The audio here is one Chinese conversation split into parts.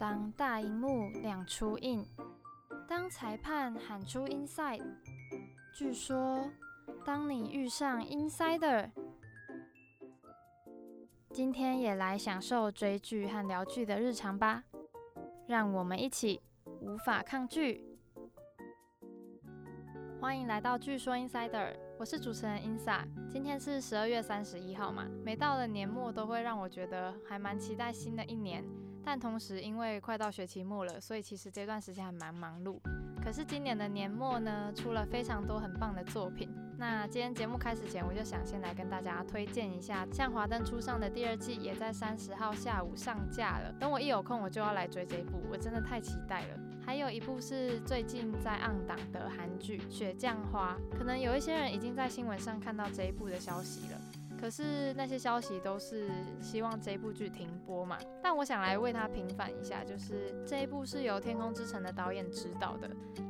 当大荧幕亮出印，当裁判喊出 inside，据说当你遇上 insider，今天也来享受追剧和聊剧的日常吧，让我们一起无法抗拒。欢迎来到据说 insider，我是主持人 insa。今天是十二月三十一号嘛，每到了年末都会让我觉得还蛮期待新的一年。但同时，因为快到学期末了，所以其实这段时间还蛮忙碌。可是今年的年末呢，出了非常多很棒的作品。那今天节目开始前，我就想先来跟大家推荐一下，像《华灯初上》的第二季也在三十号下午上架了。等我一有空，我就要来追这一部，我真的太期待了。还有一部是最近在暗档的韩剧《雪降花》，可能有一些人已经在新闻上看到这一部的消息了。可是那些消息都是希望这部剧停播嘛？但我想来为它平反一下，就是这一部是由《天空之城》的导演指导的，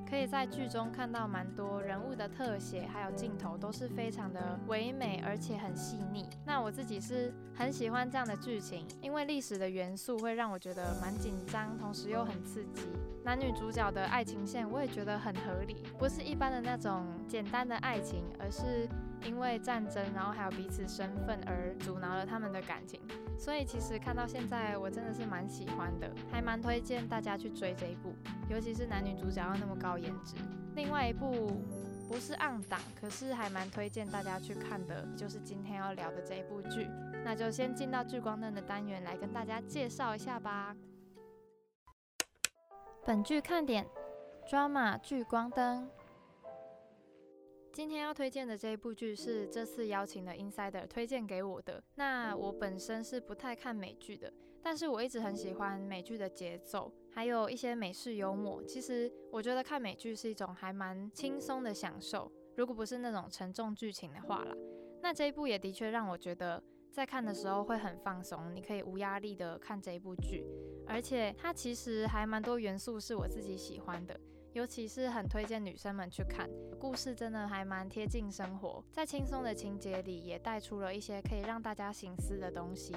可以在剧中看到蛮多人物的特写，还有镜头都是非常的唯美，而且很细腻。那我自己是很喜欢这样的剧情，因为历史的元素会让我觉得蛮紧张，同时又很刺激。男女主角的爱情线我也觉得很合理，不是一般的那种简单的爱情，而是。因为战争，然后还有彼此身份而阻挠了他们的感情，所以其实看到现在，我真的是蛮喜欢的，还蛮推荐大家去追这一部，尤其是男女主角要那么高颜值。另外一部不是暗档，可是还蛮推荐大家去看的，就是今天要聊的这一部剧。那就先进到聚光灯的单元来跟大家介绍一下吧。本剧看点：drama 聚光灯。今天要推荐的这一部剧是这次邀请的 Insider 推荐给我的。那我本身是不太看美剧的，但是我一直很喜欢美剧的节奏，还有一些美式幽默。其实我觉得看美剧是一种还蛮轻松的享受，如果不是那种沉重剧情的话啦。那这一部也的确让我觉得在看的时候会很放松，你可以无压力的看这一部剧，而且它其实还蛮多元素是我自己喜欢的。尤其是很推荐女生们去看，故事真的还蛮贴近生活，在轻松的情节里也带出了一些可以让大家醒思的东西。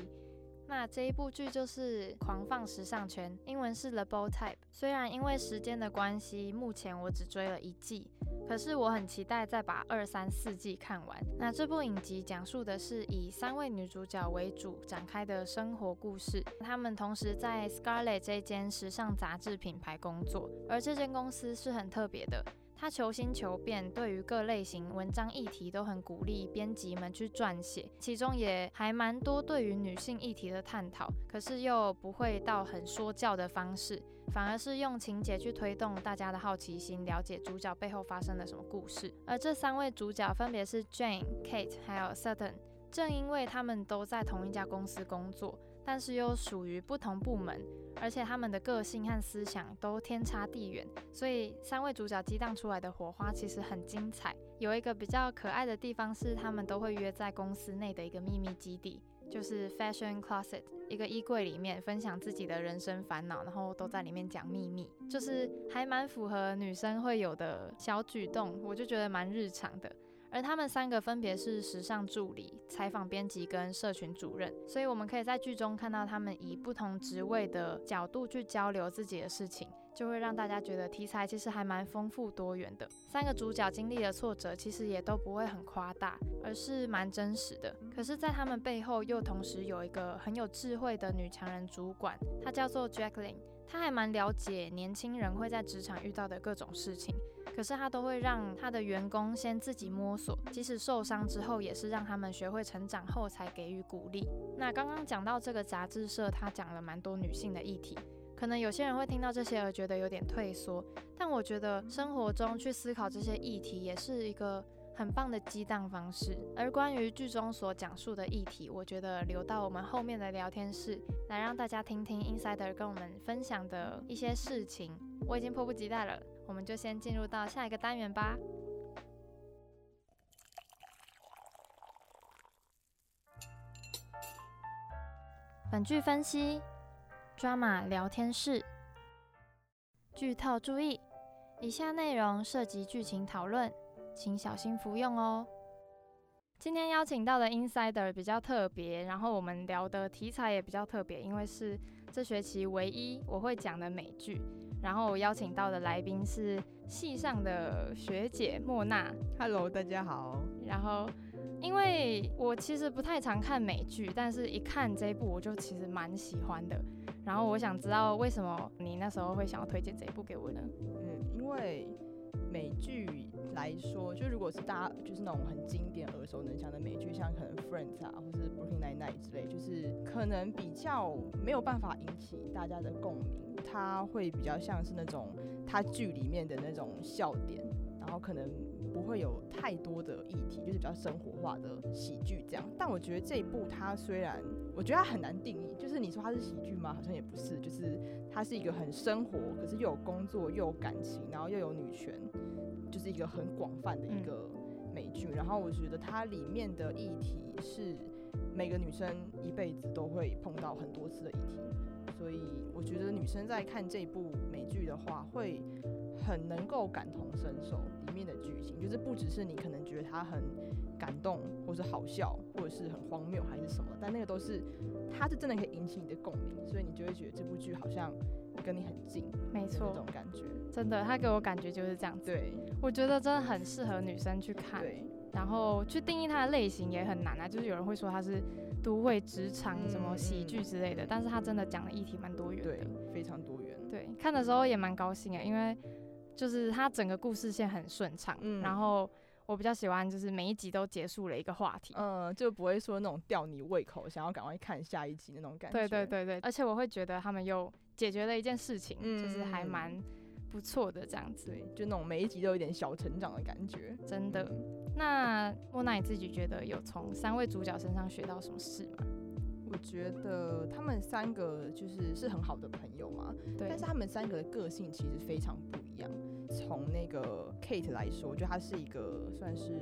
那这一部剧就是《狂放时尚圈》，英文是《The Bold Type》。虽然因为时间的关系，目前我只追了一季。可是我很期待再把二三四季看完。那这部影集讲述的是以三位女主角为主展开的生活故事。她们同时在 Scarlet 这间时尚杂志品牌工作，而这间公司是很特别的。他求新求变，对于各类型文章议题都很鼓励编辑们去撰写，其中也还蛮多对于女性议题的探讨，可是又不会到很说教的方式，反而是用情节去推动大家的好奇心，了解主角背后发生了什么故事。而这三位主角分别是 Jane、Kate 还有 Sutton，正因为他们都在同一家公司工作。但是又属于不同部门，而且他们的个性和思想都天差地远，所以三位主角激荡出来的火花其实很精彩。有一个比较可爱的地方是，他们都会约在公司内的一个秘密基地，就是 Fashion Closet，一个衣柜里面分享自己的人生烦恼，然后都在里面讲秘密，就是还蛮符合女生会有的小举动，我就觉得蛮日常的。而他们三个分别是时尚助理、采访编辑跟社群主任，所以我们可以在剧中看到他们以不同职位的角度去交流自己的事情，就会让大家觉得题材其实还蛮丰富多元的。三个主角经历的挫折其实也都不会很夸大，而是蛮真实的。可是，在他们背后又同时有一个很有智慧的女强人主管，她叫做 Jacqueline，她还蛮了解年轻人会在职场遇到的各种事情。可是他都会让他的员工先自己摸索，即使受伤之后，也是让他们学会成长后才给予鼓励。那刚刚讲到这个杂志社，他讲了蛮多女性的议题，可能有些人会听到这些而觉得有点退缩，但我觉得生活中去思考这些议题也是一个很棒的激荡方式。而关于剧中所讲述的议题，我觉得留到我们后面的聊天室来让大家听听 Insider 跟我们分享的一些事情，我已经迫不及待了。我们就先进入到下一个单元吧。本剧分析：Drama 聊天室。剧透注意：以下内容涉及剧情讨论，请小心服用哦。今天邀请到的 Insider 比较特别，然后我们聊的题材也比较特别，因为是。这学期唯一我会讲的美剧。然后我邀请到的来宾是系上的学姐莫娜。Hello，大家好。然后，因为我其实不太常看美剧，但是一看这一部我就其实蛮喜欢的。然后我想知道为什么你那时候会想要推荐这一部给我呢？嗯，因为美剧来说，就如果是大家就是那种很经典、耳熟能详的美剧，像可能 Friends 啊，或是 Brooklyn Nine-Nine 之类，就是可能比较没有办法引起大家的共鸣。它会比较像是那种它剧里面的那种笑点，然后可能不会有太多的议题，就是比较生活化的喜剧这样。但我觉得这一部它虽然我觉得它很难定义，就是你说它是喜剧吗？好像也不是，就是它是一个很生活，可是又有工作又有感情，然后又有女权，就是一个很广泛的一个美剧。然后我觉得它里面的议题是每个女生一辈子都会碰到很多次的议题。所以我觉得女生在看这部美剧的话，会很能够感同身受里面的剧情，就是不只是你可能觉得它很感动，或是好笑，或者是很荒谬还是什么，但那个都是它是真的可以引起你的共鸣，所以你就会觉得这部剧好像跟你很近，没错，这种感觉，真的，它给我感觉就是这样子。对，我觉得真的很适合女生去看，对，然后去定义它的类型也很难啊，就是有人会说它是。都会职场什么喜剧之类的，但是他真的讲的议题蛮多元的，非常多元。对，看的时候也蛮高兴啊，因为就是他整个故事线很顺畅，嗯然后我比较喜欢就是每一集都结束了一个话题，嗯，就不会说那种吊你胃口，想要赶快看下一集那种感觉。对对对对，而且我会觉得他们又解决了一件事情，就是还蛮不错的这样子，对，就那种每一集都有点小成长的感觉，真的。那莫娜，你自己觉得有从三位主角身上学到什么事吗？我觉得他们三个就是是很好的朋友嘛，对。但是他们三个的个性其实非常不一样。从那个 Kate 来说，我觉得他是一个算是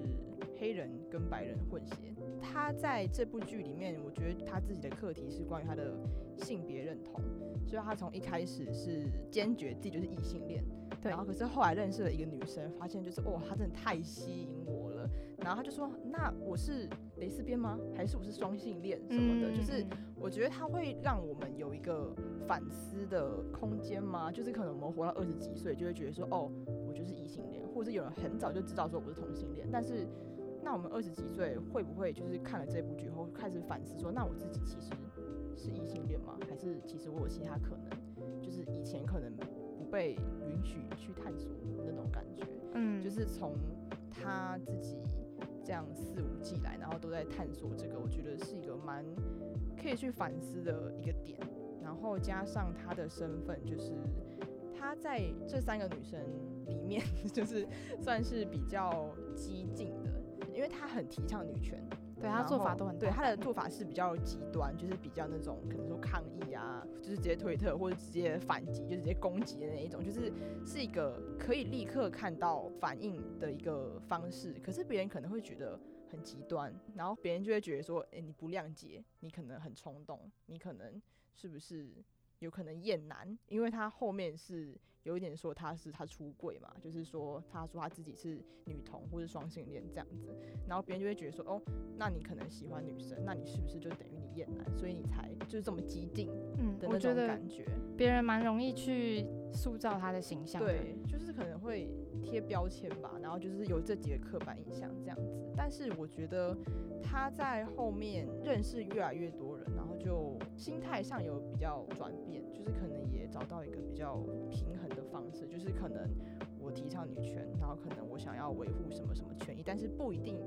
黑人跟白人混血。他在这部剧里面，我觉得他自己的课题是关于他的性别认同，所以他从一开始是坚决自己就是异性恋，然后可是后来认识了一个女生，发现就是哇，他真的太吸引我。然后他就说：“那我是蕾丝边吗？还是我是双性恋什么的？就是我觉得他会让我们有一个反思的空间吗？就是可能我们活到二十几岁，就会觉得说，哦，我就是异性恋，或者有人很早就知道说我是同性恋。但是，那我们二十几岁会不会就是看了这部剧后开始反思说，那我自己其实是异性恋吗？还是其实我有其他可能？就是以前可能不被允许去探索那种感觉。嗯，就是从他自己。”这样四五季来，然后都在探索这个，我觉得是一个蛮可以去反思的一个点。然后加上他的身份，就是他在这三个女生里面，就是算是比较激进的，因为他很提倡女权。对他做法都很对，他的做法是比较极端，就是比较那种可能说抗议啊，就是直接推特或者直接反击，就直接攻击的那一种，就是是一个可以立刻看到反应的一个方式。可是别人可能会觉得很极端，然后别人就会觉得说，哎，你不谅解，你可能很冲动，你可能是不是有可能厌男？因为他后面是。有一点说他是他出柜嘛，就是说他说他自己是女同或是双性恋这样子，然后别人就会觉得说，哦，那你可能喜欢女生，那你是不是就等于你厌男，所以你才就是这么激进嗯的那种感觉。别人蛮容易去塑造他的形象，对，就是可能会贴标签吧，然后就是有这几个刻板印象这样子。但是我觉得他在后面认识越来越多人，然后就心态上有比较转变，就是可能也找到一个比较平衡的。方式就是可能我提倡女权，然后可能我想要维护什么什么权益，但是不一定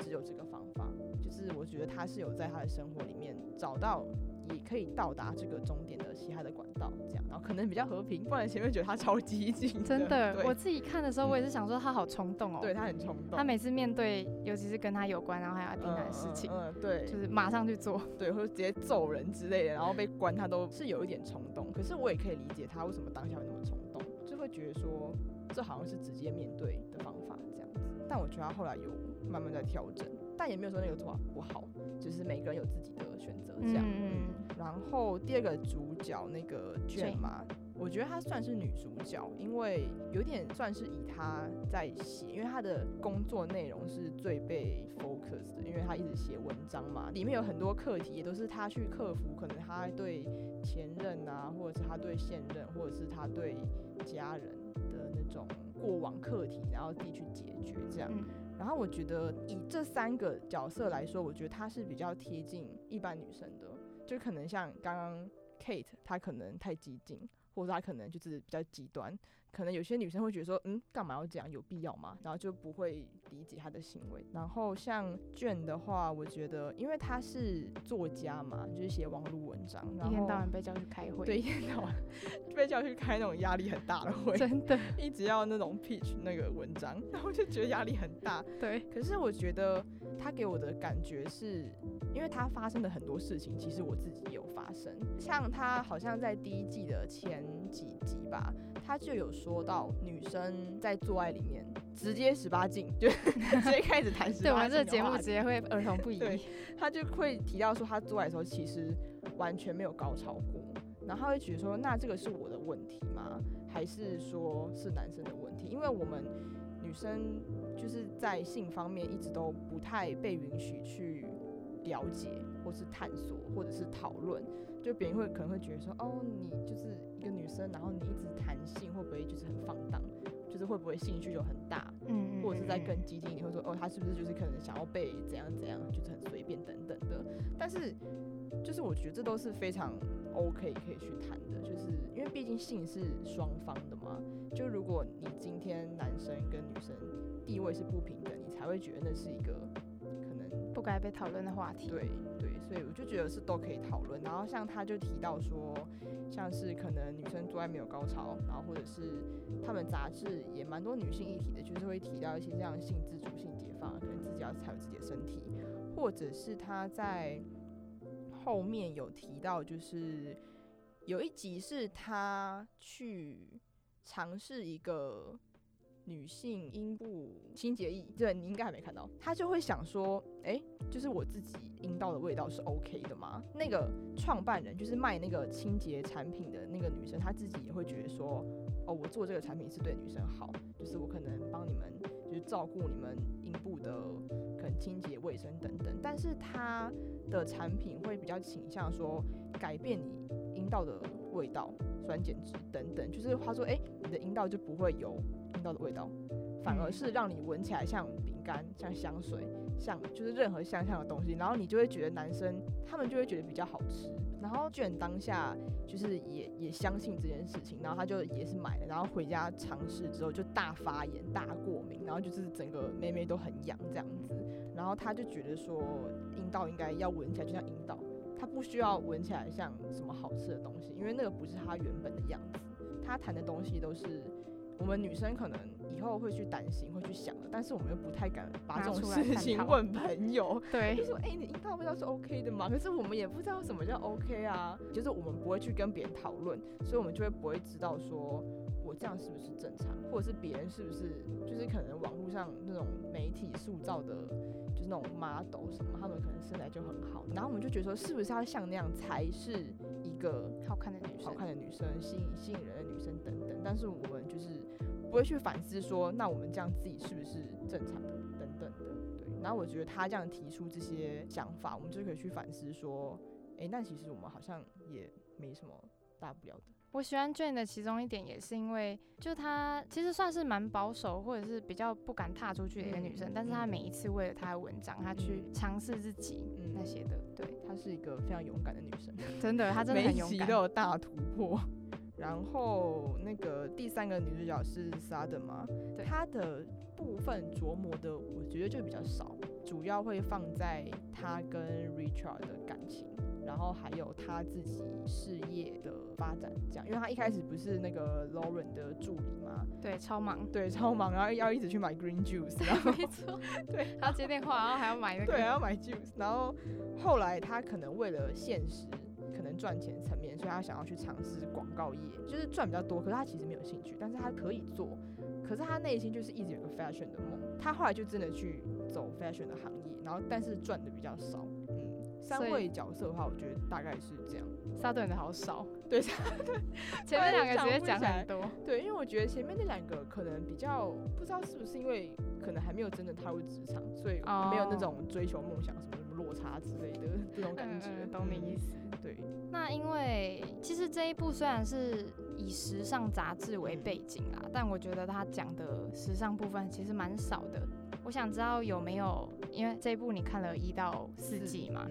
只有这个方法。就是我觉得他是有在他的生活里面找到也可以到达这个终点的其他的管道，这样，然后可能比较和平。不然前面觉得他超激进，真的。我自己看的时候，我也是想说他好冲动哦。对他很冲动，他每次面对尤其是跟他有关，然后还要订单的事情，嗯，对，就是马上去做，对，或者直接揍人之类的，然后被关，他都是有一点冲动。可是我也可以理解他为什么当下会那么冲动。会觉得说这好像是直接面对的方法这样子，但我觉得他后来有慢慢在调整，但也没有说那个做法不好，就是每个人有自己的选择这样。嗯然后第二个主角那个卷嘛，我觉得她算是女主角，因为有点算是以她在写，因为她的工作内容是最被 focus 的，因为她一直写文章嘛，里面有很多课题也都是她去克服，可能她对前任啊，或者是她对现任，或者是她对家人的那种过往课题，然后自己去解决这样。然后我觉得以这三个角色来说，我觉得她是比较贴近一般女生的，就可能像刚刚 Kate，她可能太激进。或者他可能就是比较极端，可能有些女生会觉得说，嗯，干嘛要这样，有必要吗？然后就不会理解他的行为。然后像卷的话，我觉得，因为他是作家嘛，就是写网络文章，然后一天到晚被叫去开会，对，一天到晚 被叫去开那种压力很大的会，真的，一直要那种 pitch 那个文章，然后就觉得压力很大。对，可是我觉得他给我的感觉是，因为他发生的很多事情，其实我自己有发生，像他好像在第一季的前。几集吧，他就有说到女生在做爱里面直接十八禁，就直接开始谈十八禁。对，我们这个节目直接会儿童不宜。对，他就会提到说他做爱的时候其实完全没有高潮过，然后他会觉得说那这个是我的问题吗？还是说是男生的问题？因为我们女生就是在性方面一直都不太被允许去了解，或是探索，或者是讨论。就别人会可能会觉得说，哦，你就是一个女生，然后你一直谈性，会不会就是很放荡？就是会不会性需求很大？嗯，或者是在更激进，你会说，哦，他是不是就是可能想要被怎样怎样，就是很随便等等的。但是，就是我觉得这都是非常 OK 可以去谈的，就是因为毕竟性是双方的嘛。就如果你今天男生跟女生地位是不平等，你才会觉得那是一个。不该被讨论的话题。对对，所以我就觉得是都可以讨论。然后像他就提到说，像是可能女生做爱没有高潮，然后或者是他们杂志也蛮多女性议题的，就是会提到一些这样性自主、性解放，可能自己要才有自己的身体，或者是他在后面有提到，就是有一集是他去尝试一个。女性阴部清洁液，对你应该还没看到，他就会想说，哎，就是我自己阴道的味道是 OK 的吗？那个创办人就是卖那个清洁产品的那个女生，她自己也会觉得说，哦，我做这个产品是对女生好，就是我可能帮你们，就是照顾你们阴部的可能清洁卫生等等，但是她的产品会比较倾向说改变你阴道的味道、酸碱值等等，就是他说，哎，你的阴道就不会有。阴道的味道，反而是让你闻起来像饼干、像香水、像就是任何香香的东西，然后你就会觉得男生他们就会觉得比较好吃。然后卷当下就是也也相信这件事情，然后他就也是买了，然后回家尝试之后就大发炎、大过敏，然后就是整个妹妹都很痒这样子。然后他就觉得说阴道应该要闻起来就像阴道，他不需要闻起来像什么好吃的东西，因为那个不是他原本的样子。他谈的东西都是。我们女生可能以后会去担心，会去想的，但是我们又不太敢把这种事情问朋友。对，就说哎，你阴道味道是 OK 的吗？可是我们也不知道什么叫 OK 啊，就是我们不会去跟别人讨论，所以我们就会不会知道说我这样是不是正常，或者是别人是不是就是可能网络上那种媒体塑造的，就是那种 model 什么，他们可能身材就很好，然后我们就觉得说是不是要像那样才是一个好看的女生，好看的女生，吸引吸引人的女生等等，但是我们就是。不会去反思说，那我们这样自己是不是正常的等等的，对。然后我觉得他这样提出这些想法，我们就可以去反思说，哎，那其实我们好像也没什么大不了的。我喜欢 Jane 的其中一点也是因为，就她其实算是蛮保守，或者是比较不敢踏出去的一个女生，但是她每一次为了她的文章，她去尝试自己那些的，对，她是一个非常勇敢的女生，真的，她真的很勇敢，都有大突破。然后那个第三个女主角是沙的嘛，她的部分琢磨的我觉得就比较少，主要会放在她跟 Richard 的感情，然后还有他自己事业的发展这样，因为他一开始不是那个 Lauren 的助理嘛，对，超忙，对，超忙，然后要一直去买 Green Juice，然后没错，对，要接电话，然后还要买那个，对，还要买 Juice，然后后来他可能为了现实。可能赚钱层面，所以他想要去尝试广告业，就是赚比较多。可是他其实没有兴趣，但是他可以做。可是他内心就是一直有个 fashion 的梦。他后来就真的去走 fashion 的行业，然后但是赚的比较少。嗯，三位角色的话，我觉得大概是这样。沙顿的好少，对，前面两个直接讲很多。对，因为我觉得前面那两个可能比较不知道是不是因为可能还没有真的踏入职场，所以没有那种追求梦想什么什么落差之类的这种感觉。懂你意思？对。那因为其实这一部虽然是以时尚杂志为背景啦，但我觉得他讲的时尚部分其实蛮少的。我想知道有没有，因为这一部你看了一到四季嘛，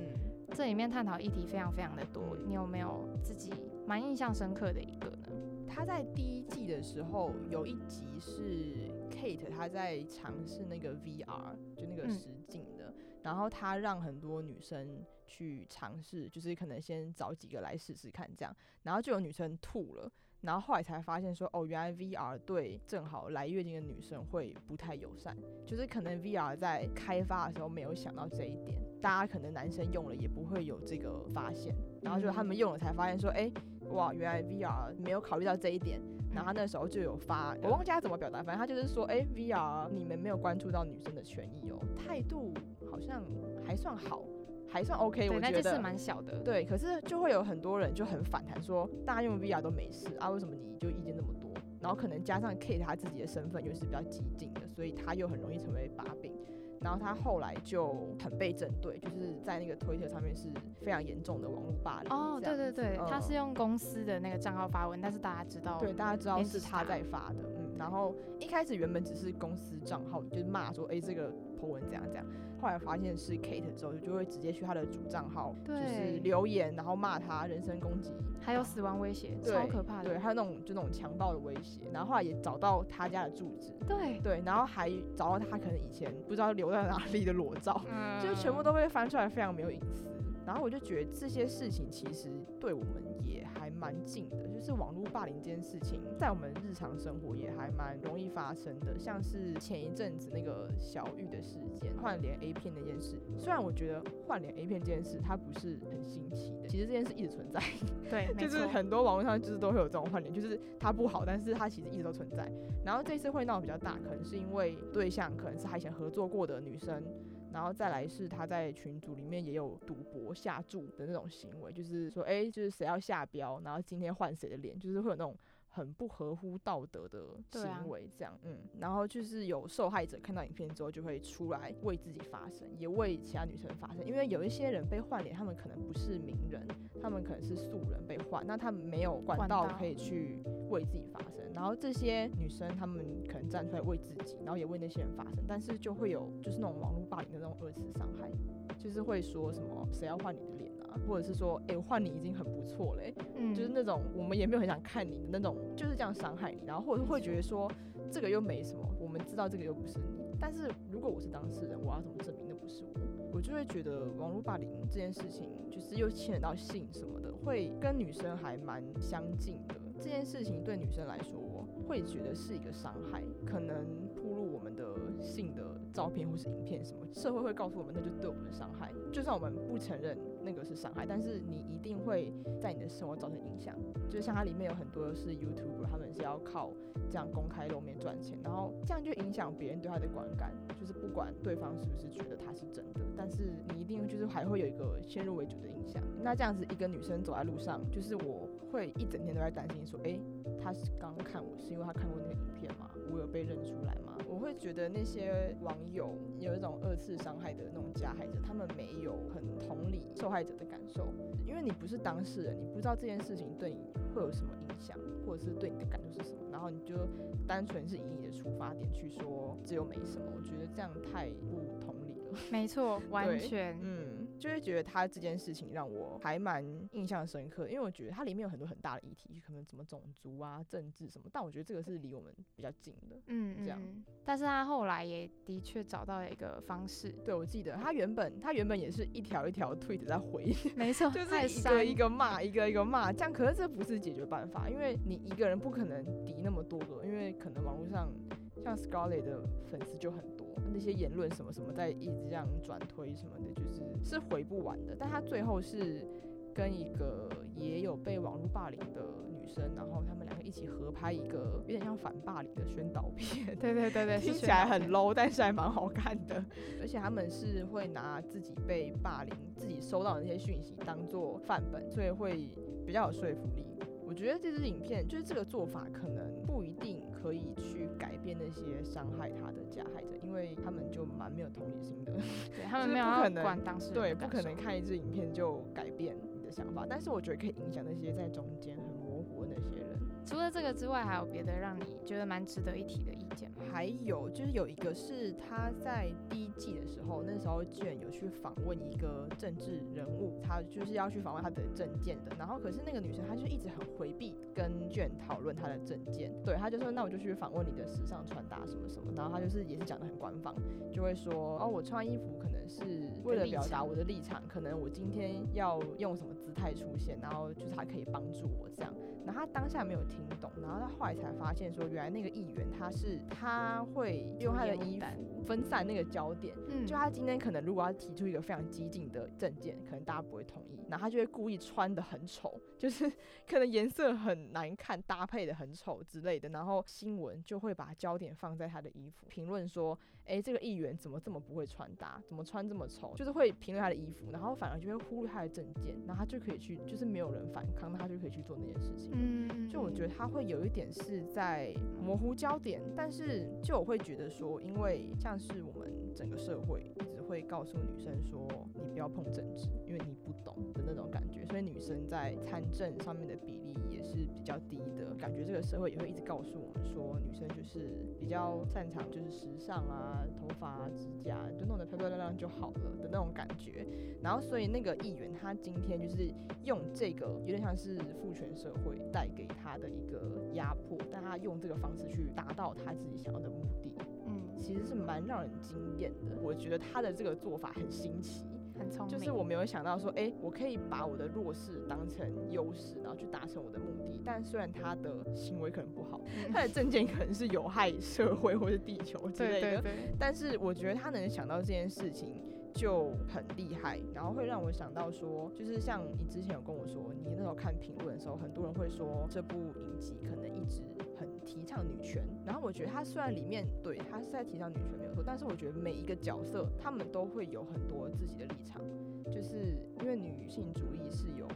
这里面探讨议题非常非常的多，你有没有自己蛮印象深刻的一个呢？他在第一季的时候有一集是 Kate 他在尝试那个 VR，就那个实境的，然后他让很多女生去尝试，就是可能先找几个来试试看这样，然后就有女生吐了。然后后来才发现说，哦，原来 VR 对正好来月经的女生会不太友善，就是可能 VR 在开发的时候没有想到这一点，大家可能男生用了也不会有这个发现，然后就他们用了才发现说，哎，哇，原来 VR 没有考虑到这一点，然后他那时候就有发，我忘记他怎么表达，反正他就是说，哎，VR 你们没有关注到女生的权益哦，态度好像还算好。还算 OK，我觉得是蛮小的。对，可是就会有很多人就很反弹，说大家用 VR 都没事啊，为什么你就意见那么多？然后可能加上 Kate 他自己的身份又是比较激进的，所以他又很容易成为把柄。然后他后来就很被针对，就是在那个推特上面是非常严重的网络霸凌。哦，对对对，他是用公司的那个账号发文，但是大家知道，对，大家知道是他在发的。嗯，然后一开始原本只是公司账号，就是骂说，哎，这个 po 文怎样怎样。后来发现是 Kate 之后，就会直接去他的主账号，就是留言，然后骂他，人身攻击，还有死亡威胁，超可怕的。对，还有那种就那种强暴的威胁。然后后来也找到他家的住址，对对，然后还找到他可能以前不知道留在哪里的裸照，就全部都被翻出来，非常没有隐私。然后我就觉得这些事情其实对我们也还蛮近的，就是网络霸凌这件事情，在我们日常生活也还蛮容易发生的。像是前一阵子那个小玉的事件，换脸 A 片那件事，虽然我觉得换脸 A 片这件事它不是很新奇的，其实这件事一直存在。对，就是很多网络上就是都会有这种换脸，就是它不好，但是它其实一直都存在。然后这次会闹比较大，可能是因为对象可能是他以前合作过的女生。然后再来是他在群组里面也有赌博下注的那种行为，就是说，哎，就是谁要下标，然后今天换谁的脸，就是会有那种。很不合乎道德的行为，这样，嗯，然后就是有受害者看到影片之后，就会出来为自己发声，也为其他女生发声，因为有一些人被换脸，他们可能不是名人，他们可能是素人被换，那他们没有管道可以去为自己发声，然后这些女生她们可能站出来为自己，然后也为那些人发声，但是就会有就是那种网络霸凌的那种二次伤害，就是会说什么谁要换你的脸。或者是说，哎，换你已经很不错嘞，嗯，就是那种我们也没有很想看你的那种，就是这样伤害你，然后或者会觉得说，这个又没什么，我们知道这个又不是你，但是如果我是当事人，我要怎么证明那不是我？我就会觉得网络霸凌这件事情，就是又牵扯到性什么的，会跟女生还蛮相近的。这件事情对女生来说，会觉得是一个伤害，可能铺露我们的性的照片或是影片什么，社会会告诉我们，那就对我们的伤害，就算我们不承认。那个是伤害，但是你一定会在你的生活造成影响。就像它里面有很多是 YouTuber，他们是要靠这样公开露面赚钱，然后这样就影响别人对他的观感。就是不管对方是不是觉得他是真的，但是你一定就是还会有一个先入为主的印象。那这样子一个女生走在路上，就是我会一整天都在担心说，哎，她是刚看我是因为她看过那个影片吗？我有被认出来吗？我会觉得那些网友有一种二次伤害的那种加害者，他们没有很同理受害者的感受，因为你不是当事人，你不知道这件事情对你会有什么影响，或者是对你的感受是什么，然后你就单纯是以你的出发点去说这又没什么，我觉得这样太不同理了。没错，完全，嗯。就会觉得他这件事情让我还蛮印象深刻，因为我觉得它里面有很多很大的议题，可能什么种族啊、政治什么，但我觉得这个是离我们比较近的，嗯，这样。但是他后来也的确找到了一个方式，对我记得他原本他原本也是一条一条 tweet 在回，没错，就是一个一个骂，一个一个骂，这样。可是这不是解决办法，因为你一个人不可能敌那么多个，因为可能网络上像 Scarlet 的粉丝就很多。那些言论什么什么在一直这样转推什么的，就是是回不完的。但他最后是跟一个也有被网络霸凌的女生，然后他们两个一一起合拍一个有点像反霸凌的宣导片。对对对对，听起来很 low，但是还蛮好看的。而且他们是会拿自己被霸凌、自己收到的那些讯息当做范本，所以会比较有说服力。我觉得这支影片就是这个做法，可能不一定可以去改变那些伤害他的加害者，因为他们就蛮没有同理心的。对他们没有可能管当事人，对，不可能看一支影片就改变你的想法。但是我觉得可以影响那些在中间很那些人。除了这个之外，还有别的让你觉得蛮值得一提的意见吗？还有就是有一个是他在第一季的时候，那时候卷有去访问一个政治人物，他就是要去访问他的证件的。然后可是那个女生她就一直很回避跟卷讨论她的证件，对，她就说那我就去访问你的时尚穿搭什么什么。然后她就是也是讲的很官方，就会说哦我穿衣服可能是为了表达我的立场，可能我今天要用什么姿态出现，然后就是他可以帮助我这样。然后他当下没有听懂，然后他后来才发现说，原来那个议员他是他会用他的衣服分散那个焦点，嗯，就他今天可能如果要提出一个非常激进的证件，可能大家不会同意，然后他就会故意穿的很丑，就是 可能颜色很难看，搭配的很丑之类的，然后新闻就会把焦点放在他的衣服，评论说。哎，这个议员怎么这么不会穿搭？怎么穿这么丑？就是会评论他的衣服，然后反而就会忽略他的证件，然后他就可以去，就是没有人反抗，那他就可以去做那件事情。嗯，就我觉得他会有一点是在模糊焦点，但是就我会觉得说，因为像是我们整个社会会告诉女生说，你不要碰政治，因为你不懂的那种感觉，所以女生在参政上面的比例也是比较低的。感觉这个社会也会一直告诉我们说，女生就是比较擅长就是时尚啊。头发、指甲就弄得漂漂亮亮就好了的那种感觉，然后所以那个议员他今天就是用这个有点像是父权社会带给他的一个压迫，但他用这个方式去达到他自己想要的目的，其实是蛮让人惊艳的。我觉得他的这个做法很新奇。很聪明就是我没有想到说，哎，我可以把我的弱势当成优势，然后去达成我的目的。但虽然他的行为可能不好，他的证件可能是有害社会或者地球之类的，但是我觉得他能想到这件事情就很厉害。然后会让我想到说，就是像你之前有跟我说，你那时候看评论的时候，很多人会说这部影集可能一直很提倡女权。然后我觉得他虽然里面对他是在提倡女权没有错，但是我觉得每一个角色他们都会有很多自己的立场。就是因为女性主义是有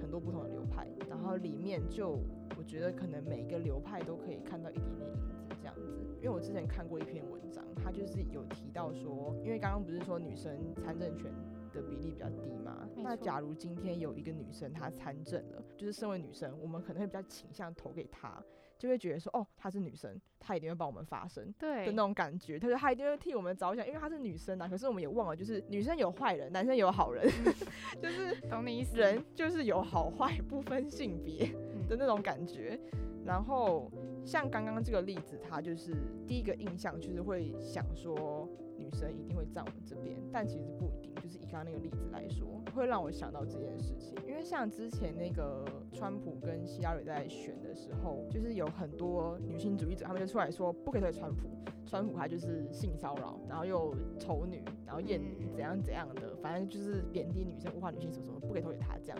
很多不同的流派，然后里面就我觉得可能每一个流派都可以看到一点点影子这样子。因为我之前看过一篇文章，它就是有提到说，因为刚刚不是说女生参政权的比例比较低嘛？那假如今天有一个女生她参政了，就是身为女生，我们可能会比较倾向投给她。就会觉得说，哦，她是女生，她一定会帮我们发声，对的那种感觉。她说她一定会替我们着想，因为她是女生啊。可是我们也忘了，就是女生有坏人，男生有好人，就是懂你意思。人就是有好坏不分性别的那种感觉。然后像刚刚这个例子，他就是第一个印象就是会想说。女生一定会站我们这边，但其实不一定。就是以刚刚那个例子来说，会让我想到这件事情。因为像之前那个川普跟希拉里在选的时候，就是有很多女性主义者，他们就出来说不可以推川普，川普他就是性骚扰，然后又丑女，然后厌女，怎样怎样的，反正就是贬低女生、物化女性什么什么，不可以投给他这样。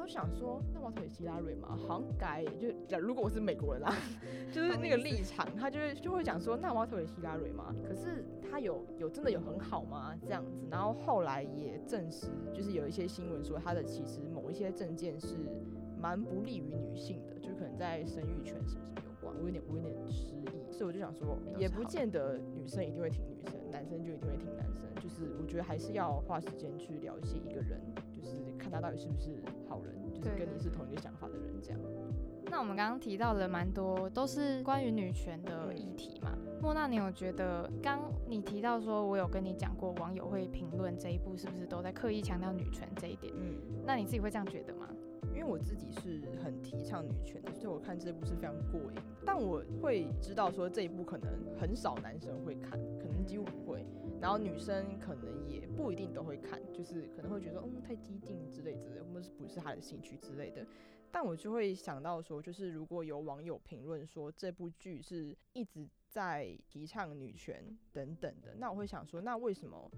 我想说，那我要投给希拉瑞嘛？好像该就假如果我是美国人啦，就是那个立场，他就会就会讲说，那我要投给希拉瑞嘛？可是他有有真的有很好吗？这样子，然后后来也证实，就是有一些新闻说他的其实某一些证件是蛮不利于女性的，就可能在生育权什么什么有关。我有点我有点失忆，所以我就想说，也不见得女生一定会挺女生，男生就一定会挺男生。就是我觉得还是要花时间去了解一个人。就是看他到底是不是好人，就是跟你是同一个想法的人这样。那我们刚刚提到了蛮多都是关于女权的议题嘛。莫娜，你有觉得刚你提到说我有跟你讲过，网友会评论这一部是不是都在刻意强调女权这一点？嗯，那你自己会这样觉得吗？因为我自己是很提倡女权的，所以我看这部是非常过瘾。但我会知道说这一部可能很少男生会看，可能几乎不会。然后女生可能也不一定都会看，就是可能会觉得嗯太激进之类之类，或者是不是她的兴趣之类的。但我就会想到说，就是如果有网友评论说这部剧是一直在提倡女权等等的，那我会想说，那为什么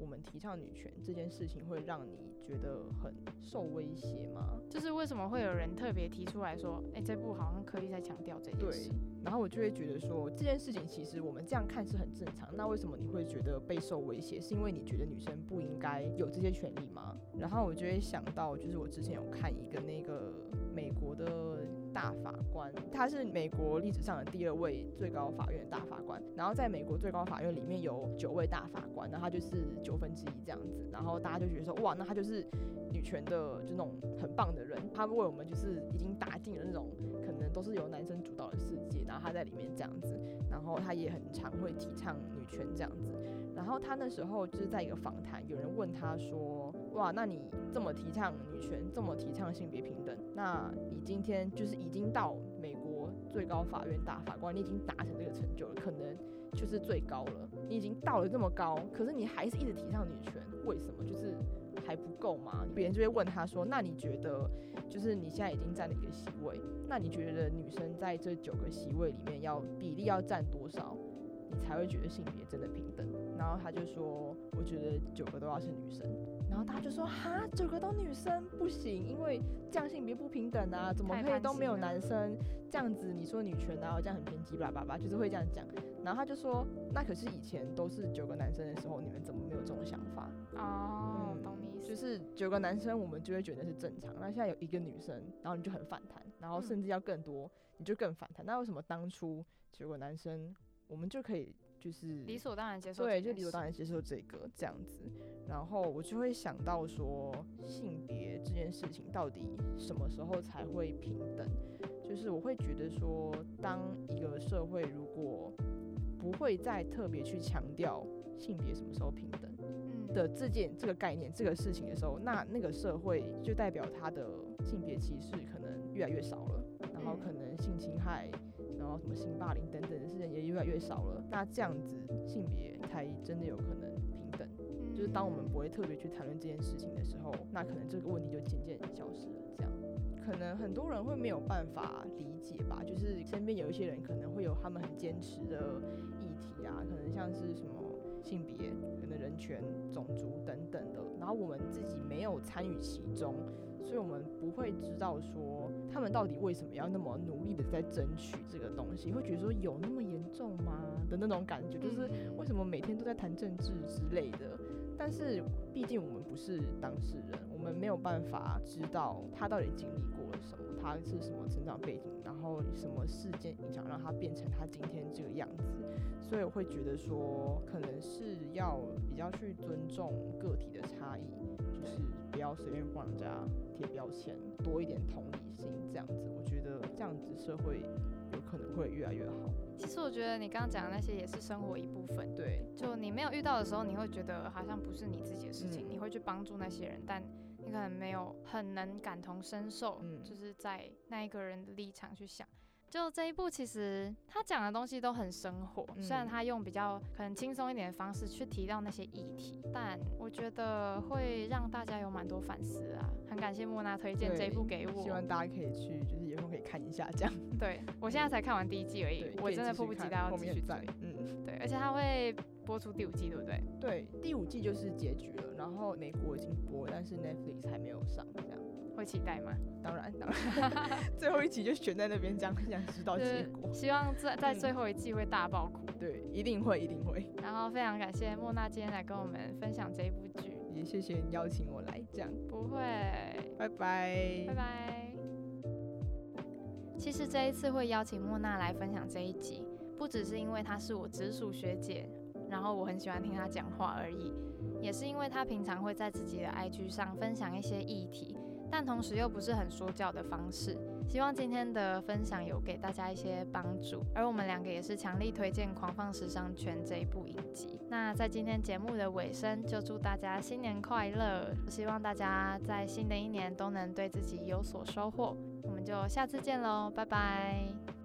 我们提倡女权这件事情会让你觉得很受威胁吗？就是为什么会有人特别提出来说，哎，这部好像刻意在强调这件事。然后我就会觉得说，这件事情其实我们这样看是很正常。那为什么你会觉得备受威胁？是因为你觉得女生不应该有这些权利吗？然后我就会想到，就是我之前有看一个那个美国的。大法官，他是美国历史上的第二位最高法院大法官。然后在美国最高法院里面有九位大法官，那他就是九分之一这样子。然后大家就觉得说，哇，那他就是女权的就那种很棒的人。他为我们就是已经打进了那种可能都是由男生主导的世界，然后他在里面这样子。然后他也很常会提倡女权这样子。然后他那时候就是在一个访谈，有人问他说，哇，那你这么提倡女权，这么提倡性别平等，那你今天就是已经到美国最高法院大法官，你已经达成这个成就了，可能就是最高了，你已经到了这么高，可是你还是一直提倡女权，为什么？就是还不够吗？别人就会问他说，那你觉得，就是你现在已经占了一个席位，那你觉得女生在这九个席位里面要比例要占多少，你才会觉得性别真的平等？然后他就说，我觉得九个都要是女生。然后大家就说，哈，九个都女生不行，因为这样性别不平等啊，怎么可以都没有男生？这样子你说女权然后这样很偏激，吧吧吧，就是会这样讲。然后他就说，那可是以前都是九个男生的时候，你们怎么没有这种想法？哦，懂你意思。就是九个男生，我们就会觉得是正常。那现在有一个女生，然后你就很反弹，然后甚至要更多，你就更反弹。那为什么当初九个男生，我们就可以？就是理所当然接受，对，就理所当然接受这个这样子，然后我就会想到说，性别这件事情到底什么时候才会平等？就是我会觉得说，当一个社会如果不会再特别去强调性别什么时候平等的这件这个概念这个事情的时候，那那个社会就代表它的性别歧视可能越来越少了，然后可能性侵害。然后什么性霸凌等等的事情也越来越少了，那这样子性别才真的有可能平等。就是当我们不会特别去谈论这件事情的时候，那可能这个问题就渐渐消失了。这样，可能很多人会没有办法理解吧。就是身边有一些人可能会有他们很坚持的议题啊，可能像是什么性别、可能人权、种族等等的，然后我们自己没有参与其中。所以我们不会知道说他们到底为什么要那么努力的在争取这个东西，会觉得说有那么严重吗的那种感觉，就是为什么每天都在谈政治之类的。但是毕竟我们不是当事人，我们没有办法知道他到底经历过了什么，他是什么成长背景，然后什么事件影响让他变成他今天这个样子。所以我会觉得说，可能是要比较去尊重个体的差异，就是不要随便帮人家。贴标签，多一点同理心，这样子，我觉得这样子社会有可能会越来越好。其实我觉得你刚刚讲的那些也是生活一部分。对，就你没有遇到的时候，你会觉得好像不是你自己的事情，你会去帮助那些人，但你可能没有很能感同身受，就是在那一个人的立场去想。就这一部，其实他讲的东西都很生活，虽然他用比较可能轻松一点的方式去提到那些议题，但我觉得会让大家有蛮多反思啊。很感谢莫娜推荐这一部给我，希望大家可以去，就是有空可以看一下这样。对我现在才看完第一季而已，我真的迫不及待要继续追。嗯，对，而且他会播出第五季，对不对？对，第五季就是结局了，然后美国已经播，但是 Netflix 还没有上，这样。会期待吗？当然，当然，最后一集就悬在那边，这样想知道结果。希望在在最后一季会大爆哭。对，一定会，一定会。然后非常感谢莫娜今天来跟我们分享这一部剧，也谢谢你邀请我来，这样。不会，拜拜，拜拜。其实这一次会邀请莫娜来分享这一集，不只是因为她是我直属学姐，然后我很喜欢听她讲话而已，也是因为她平常会在自己的 IG 上分享一些议题。但同时又不是很说教的方式，希望今天的分享有给大家一些帮助。而我们两个也是强力推荐《狂放时尚圈》这一部影集。那在今天节目的尾声，就祝大家新年快乐！希望大家在新的一年都能对自己有所收获。我们就下次见喽，拜拜。